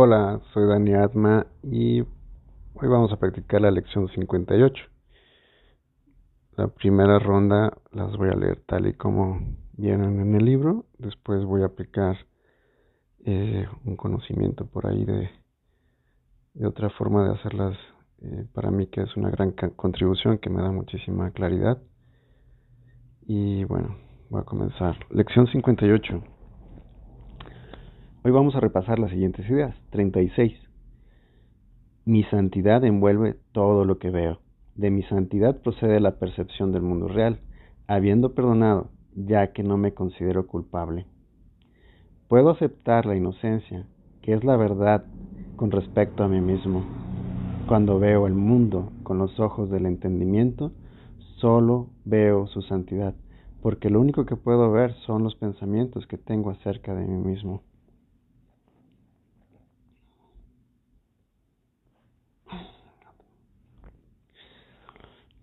Hola, soy Dani Atma y hoy vamos a practicar la lección 58. La primera ronda las voy a leer tal y como vienen en el libro, después voy a aplicar eh, un conocimiento por ahí de, otra forma de hacerlas eh, para mí que es una gran contribución que me da muchísima claridad. Y bueno, voy a comenzar. Lección 58. Hoy vamos a repasar las siguientes ideas. 36. Mi santidad envuelve todo lo que veo. De mi santidad procede la percepción del mundo real, habiendo perdonado, ya que no me considero culpable. Puedo aceptar la inocencia, que es la verdad con respecto a mí mismo. Cuando veo el mundo con los ojos del entendimiento, solo veo su santidad, porque lo único que puedo ver son los pensamientos que tengo acerca de mí mismo.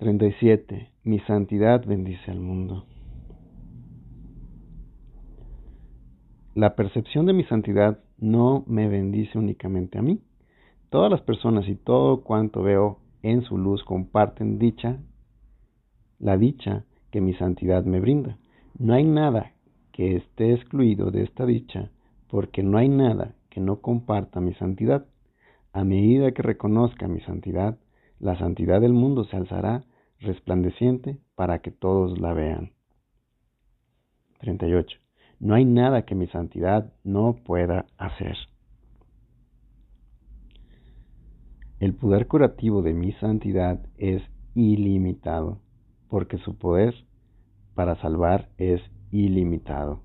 37. Mi santidad bendice al mundo. La percepción de mi santidad no me bendice únicamente a mí. Todas las personas y todo cuanto veo en su luz comparten dicha, la dicha que mi santidad me brinda. No hay nada que esté excluido de esta dicha, porque no hay nada que no comparta mi santidad. A medida que reconozca mi santidad, la santidad del mundo se alzará resplandeciente para que todos la vean. 38. No hay nada que mi santidad no pueda hacer. El poder curativo de mi santidad es ilimitado, porque su poder para salvar es ilimitado.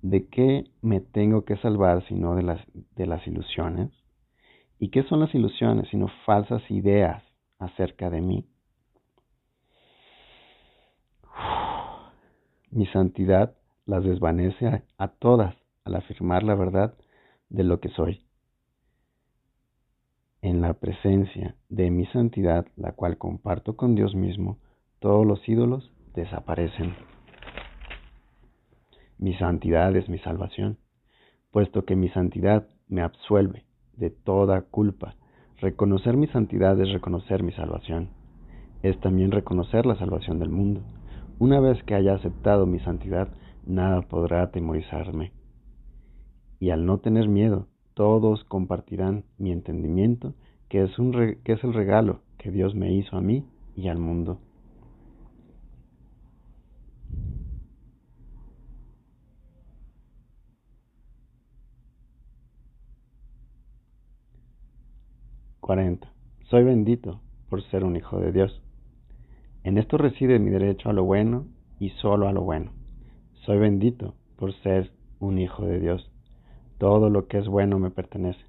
¿De qué me tengo que salvar sino de las, de las ilusiones? ¿Y qué son las ilusiones sino falsas ideas acerca de mí? Mi santidad las desvanece a, todas al afirmar la verdad de lo que soy. En la presencia de mi santidad, la cual comparto con Dios mismo, todos los ídolos desaparecen. Mi santidad es mi salvación, puesto que mi santidad me absuelve de toda culpa. Reconocer mi santidad es reconocer mi salvación. Es también reconocer la salvación del mundo. Una vez que haya aceptado mi santidad, nada podrá atemorizarme. Y al no tener miedo, todos compartirán mi entendimiento, que es, un que es el regalo que Dios me hizo a mí y al mundo. Cuarenta. Soy bendito por ser un hijo de Dios. En esto reside mi derecho a lo bueno y solo a lo bueno. Soy bendito por ser un hijo de Dios. Todo lo que es bueno me pertenece,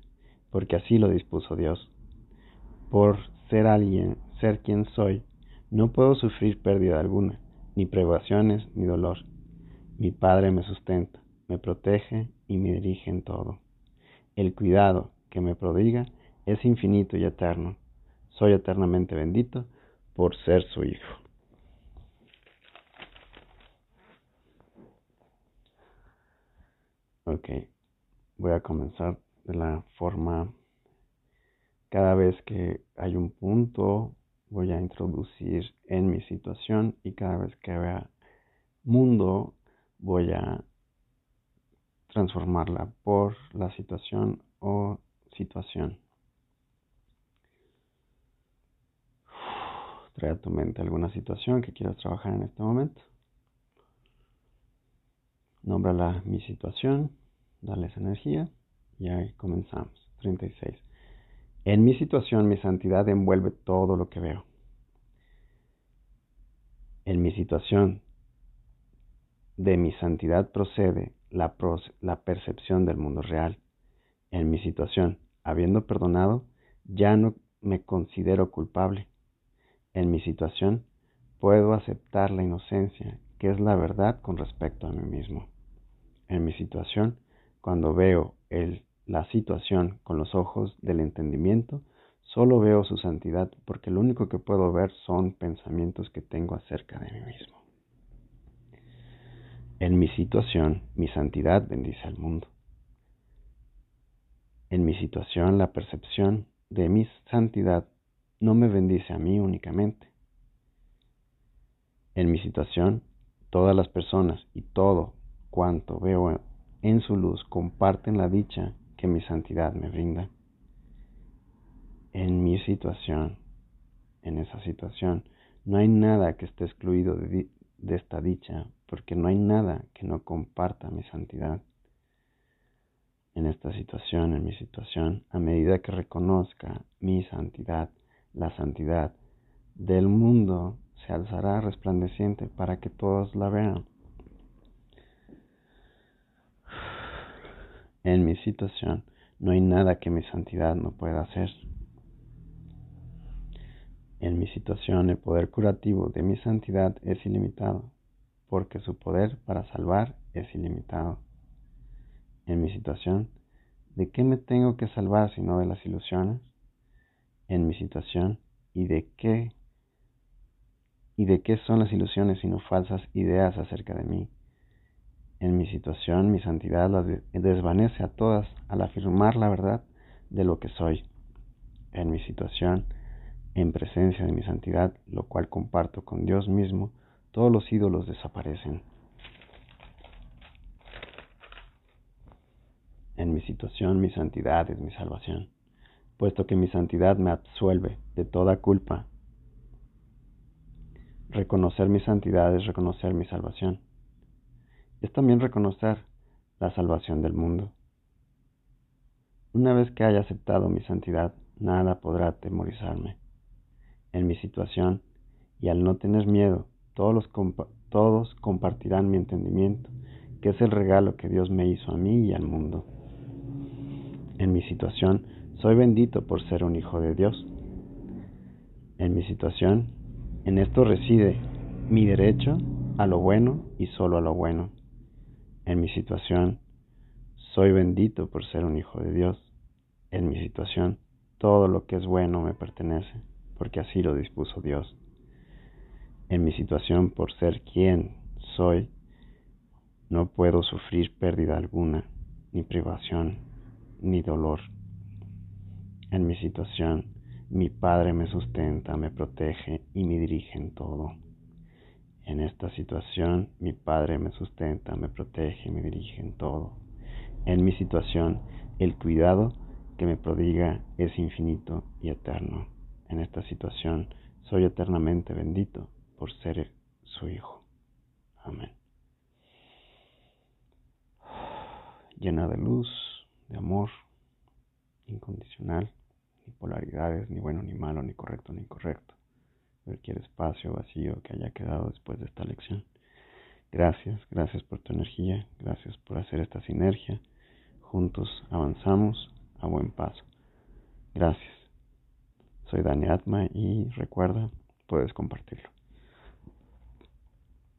porque así lo dispuso Dios. Por ser alguien, ser quien soy, no puedo sufrir pérdida alguna, ni privaciones ni dolor. Mi Padre me sustenta, me protege y me dirige en todo. El cuidado que me prodiga es infinito y eterno. Soy eternamente bendito por ser su hijo. Ok, voy a comenzar de la forma, cada vez que hay un punto, voy a introducir en mi situación y cada vez que vea mundo, voy a transformarla por la situación o situación. Trae tu mente alguna situación que quieras trabajar en este momento. Nómbrala mi situación, dale esa energía y ahí comenzamos. 36. En mi situación mi santidad envuelve todo lo que veo. En mi situación de mi santidad procede la percepción del mundo real. En mi situación, habiendo perdonado, ya no me considero culpable en mi situación, puedo aceptar la inocencia, que es la verdad con respecto a mí mismo. En mi situación, cuando veo la situación con los ojos del entendimiento, solo veo su santidad porque lo único que puedo ver son pensamientos que tengo acerca de mí mismo. En mi situación, mi santidad bendice al mundo. En mi situación, la percepción de mi santidad no me bendice a mí únicamente. En mi situación, todas las personas y todo cuanto veo en su luz comparten la dicha que mi santidad me brinda. En mi situación, en esa situación, no hay nada que esté excluido de, de esta dicha, porque no hay nada que no comparta mi santidad. En esta situación, en mi situación, a medida que reconozca mi santidad, la santidad del mundo se alzará resplandeciente para que todos la vean. En mi situación no hay nada que mi santidad no pueda hacer. En mi situación el poder curativo de mi santidad es ilimitado, porque su poder para salvar es ilimitado. En mi situación, ¿de qué me tengo que salvar sino de las ilusiones? En mi situación, ¿y de qué? ¿Y de qué son las ilusiones sino falsas ideas acerca de mí? En mi situación, mi santidad las desvanece a todas al afirmar la verdad de lo que soy. En mi situación, en presencia de mi santidad, lo cual comparto con Dios mismo, todos los ídolos desaparecen. En mi situación mi santidad es mi salvación, puesto que mi santidad me absuelve de toda culpa. Reconocer mi santidad es reconocer mi salvación. Es también reconocer la salvación del mundo. Una vez que haya aceptado mi santidad, nada podrá atemorizarme en mi situación y al no tener miedo, todos, todos compartirán mi entendimiento, que es el regalo que Dios me hizo a mí y al mundo. En mi situación, soy bendito por ser un hijo de Dios. En mi situación, en esto reside mi derecho a lo bueno y solo a lo bueno. En mi situación, soy bendito por ser un hijo de Dios. En mi situación, todo lo que es bueno me pertenece porque así lo dispuso Dios. En mi situación, por ser quien soy, no puedo sufrir pérdida alguna, ni privación, ni dolor. En mi situación, mi Padre me sustenta, me protege y me dirige en todo. En esta situación, mi Padre me sustenta, me protege y me dirige en todo. En mi situación, el cuidado que me prodiga es infinito y eterno en esta situación, soy eternamente bendito por ser su Hijo. Amén. Llena de luz, de amor incondicional, polaridades, ni bueno ni malo, ni correcto ni incorrecto. Cualquier espacio vacío que haya quedado después de esta lección. Gracias, gracias por tu energía, gracias por hacer esta sinergia. Juntos avanzamos a buen paso. Gracias. Soy Dani Atma y recuerda, puedes compartirlo.